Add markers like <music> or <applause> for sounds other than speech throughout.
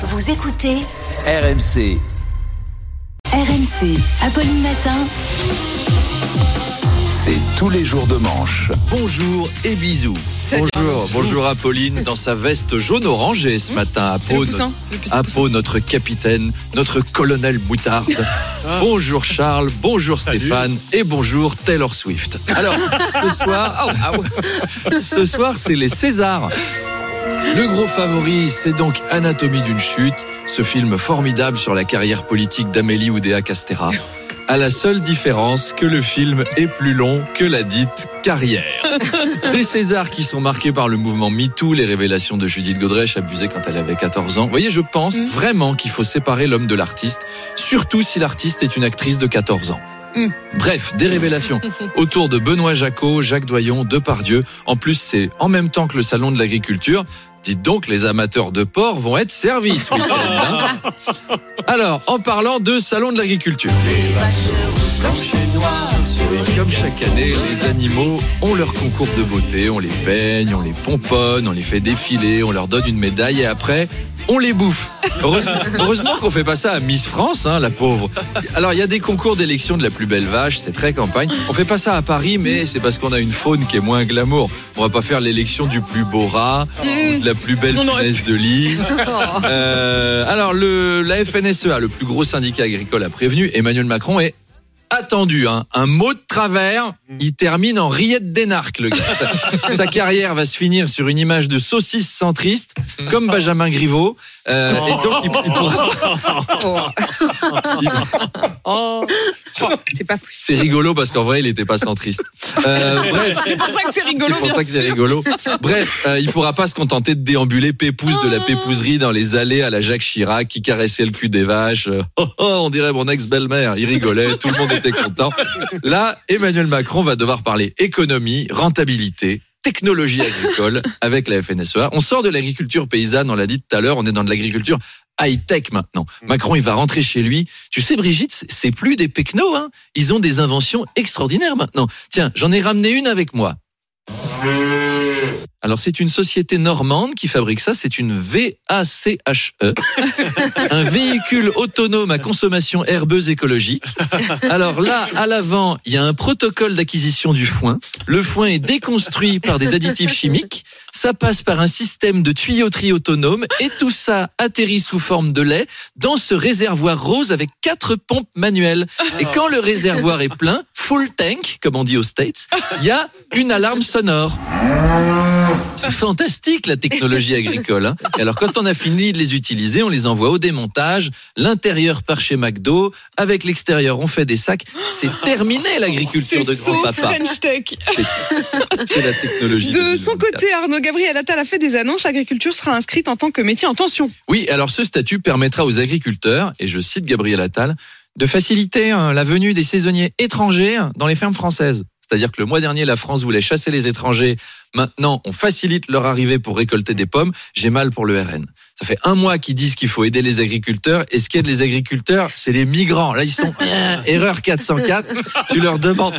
Vous écoutez RMC. RMC, Apolline Matin. C'est tous les jours de manche. Bonjour et bisous. Bonjour, bonjour Apolline dans sa veste jaune orangée ce matin. Mmh. Le Apo, poussin, notre, capitaine, notre colonel moutarde. <laughs> Ah. bonjour Charles, bonjour Stéphane et bonjour Taylor Swift. Alors, ce <laughs> soir, Oh, ce soir, c'est les Césars. Le gros favori, c'est donc Anatomie d'une chute, ce film formidable sur la carrière politique d'Amélie Oudéa Castera. À la seule différence que le film est plus long que la dite carrière. <laughs> Les Césars qui sont marqués par le mouvement MeToo, les révélations de Judith Godrèche abusée quand elle avait 14 ans. Vous voyez, je pense vraiment qu'il faut séparer l'homme de l'artiste, surtout si l'artiste est une actrice de 14 ans. Mm. Bref, des révélations <laughs> autour de Benoît Jacot, Jacques Doyon, Depardieu. En plus, c'est en même temps que le salon de l'agriculture. Dites donc, les amateurs de porc vont être servis ce <laughs> hein. Alors, en parlant de salon de l'agriculture. Et comme chaque année, les animaux ont leur concours de beauté. On les peigne, on les pomponne, on les fait défiler, on leur donne une médaille et après, on les bouffe. Heureusement, heureusement qu'on fait pas ça à Miss France, hein, la pauvre. Alors, il y a des concours d'élection de la plus belle vache, c'est très campagne. On fait pas ça à Paris, mais c'est parce qu'on a une faune qui est moins glamour. On va pas faire l'élection du plus beau rat, ou de la plus belle punaise de lit. <laughs> Euh, alors, le, la FNSEA, le plus gros syndicat agricole, a prévenu Emmanuel Macron est attendu. hein. Un mot de travers, il termine en rillette d'énarque, le gars. Sa, <laughs> sa carrière va se finir sur une image de saucisse centriste, comme Benjamin Griveaux. Euh, et donc, il, il pourra- il- <laughs> Oh, c'est pas possible. c'est rigolo parce qu'en vrai, il n'était pas centriste. Euh, <laughs> bref. C'est pour ça que c'est rigolo, C'est pour ça que c'est rigolo. Bref, euh, il pourra pas se contenter de déambuler pépouze de la pépouserie dans les allées à la Jacques Chirac qui caressait le cul des vaches. Oh, oh, on dirait mon ex-belle-mère. Il rigolait, tout le monde était content. Là, Emmanuel Macron va devoir parler économie, rentabilité, technologie agricole avec la FNSEA. On sort de l'agriculture paysanne, on l'a dit tout à l'heure, on est dans de l'agriculture high-tech maintenant. Macron, il va rentrer chez lui. Tu sais, Brigitte, c'est- c'est plus des pecnos, hein. Ils ont des inventions extraordinaires maintenant. Tiens, j'en ai ramené une avec moi. Alors c'est une société normande qui fabrique ça, c'est une VACHE, <laughs> un véhicule autonome à consommation herbeuse écologique. Alors là, à l'avant, il y a un protocole d'acquisition du foin. Le foin est déconstruit par des additifs chimiques. Ça passe par un système de tuyauterie autonome et tout ça atterrit sous forme de lait dans ce réservoir rose avec quatre pompes manuelles. Et quand le réservoir est plein, full tank, comme on dit aux States, il y a une alarme sonore. C'est fantastique la technologie agricole. hein. Et alors quand on a fini de les utiliser, on les envoie au démontage. L'intérieur part chez McDo, avec l'extérieur on fait des sacs. C'est terminé l'agriculture de grand-papa. C'est la technologie. De son 2024. côté, Arnaud Gabriel Attal a fait des annonces. L'agriculture sera inscrite en tant que métier en tension. Oui, alors ce statut permettra aux agriculteurs, et je cite Gabriel Attal, de faciliter hein, la venue des saisonniers étrangers dans les fermes françaises. C'est-à-dire que le mois dernier, la France voulait chasser les étrangers. Maintenant, on facilite leur arrivée pour récolter des pommes. J'ai mal pour le RN. Ça fait un mois qu'ils disent qu'il faut aider les agriculteurs. Et ce qui aide les agriculteurs, c'est les migrants. Là, ils sont <laughs> euh, erreur 404. Tu leur demandes.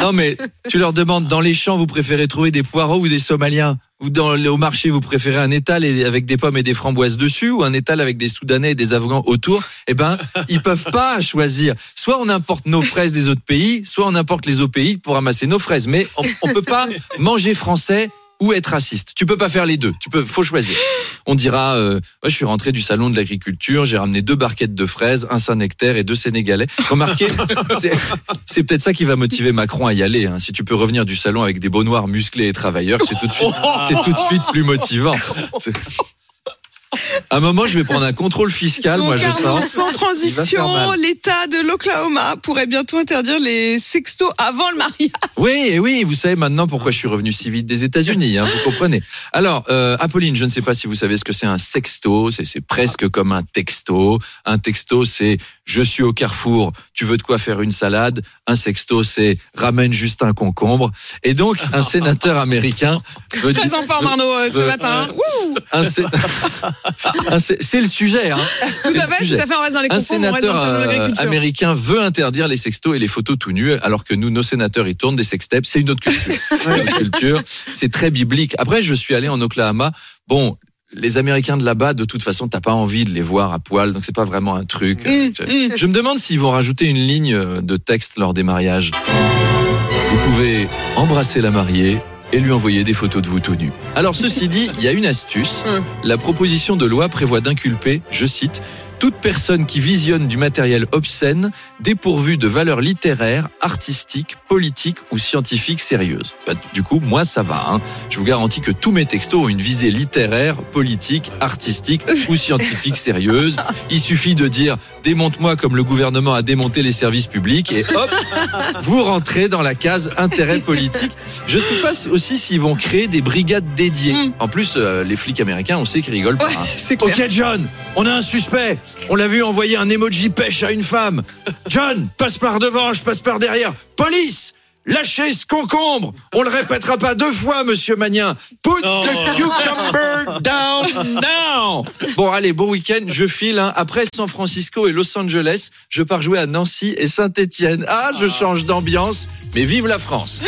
Non, mais tu leur demandes dans les champs, vous préférez trouver des poireaux ou des Somaliens? Dans au marché, vous préférez un étal avec des pommes et des framboises dessus ou un étal avec des Soudanais et des Afghans autour? Eh ben, ils peuvent pas choisir. Soit on importe nos fraises des autres pays, soit on importe les autres pays pour ramasser nos fraises. Mais on, on peut pas manger français ou être raciste. Tu peux pas faire les deux. Tu peux, faut choisir. On dira, euh, Ouais, je suis rentré du salon de l'agriculture, j'ai ramené deux barquettes de fraises, un Saint-Nectaire et deux Sénégalais. Remarquez, <laughs> c'est- c'est peut-être ça qui va motiver Macron à y aller. hein. Si tu peux revenir du salon avec des beaux noirs musclés et travailleurs, c'est tout de suite, <laughs> c'est tout de suite plus motivant. À un moment, je vais prendre un contrôle fiscal, moi Donc, je Arnaud, sens. sans transition, l'État de l'Oklahoma pourrait bientôt interdire les sextos avant le mariage. Oui, et oui, vous savez maintenant pourquoi je suis revenu si vite des États-Unis, hein, vous comprenez. Alors, euh, Apolline, je ne sais pas si vous savez ce que c'est un sexto, c'est presque comme un texto. Un texto, c'est je suis au carrefour, tu veux de quoi faire une salade? Un sexto, c'est ramène juste un concombre. Et donc, un sénateur américain veut Très en forme, Arnaud, euh, ce Euh, matin. Ouh, un sé- un <laughs> sé- c'est le sujet. Hein. tout à fait, tout à fait, on reste dans les Un sénateur dans euh, américain veut interdire les sextos et les photos tout nus, alors que nous, nos sénateurs, ils tournent des sextapes. C'est une autre culture. <laughs> Une culture. C'est très biblique. Après, je suis allé en Oklahoma. Bon, les Américains de là-bas, de toute façon, t'as pas envie de les voir à poil, donc c'est pas vraiment un truc. Mmh, Je- mmh. Je me demande s'ils vont rajouter une ligne de texte lors des mariages. Vous pouvez embrasser la mariée et lui envoyer des photos de vous tout nu. Alors ceci dit, il y a une astuce. Hum. La proposition de loi prévoit d'inculper, je cite, toute personne qui visionne du matériel obscène dépourvu de valeurs littéraires, artistiques, politiques ou scientifiques sérieuses. Bah, du coup, moi ça va. hein. Je vous garantis que tous mes textos ont une visée littéraire, politique, artistique ou scientifique sérieuse. Il suffit de dire démonte-moi comme le gouvernement a démonté les services publics et hop, vous rentrez dans la case intérêt politique. Je sais pas si- aussi s'ils vont créer des brigades dédiées. Mm. En plus, euh, les flics américains, on sait qu'ils rigolent pas. Ouais, hein. Ok John, on a un suspect. On l'a vu envoyer un emoji pêche à une femme. John, passe par devant, je passe par derrière. Police Lâchez ce concombre On le répétera pas deux fois, monsieur Magnin. Put the cucumber down now Bon, allez, bon week-end. Je file. hein. Après San Francisco et Los Angeles, je pars jouer à Nancy et Saint-Étienne. Ah, je change d'ambiance. Mais vive la France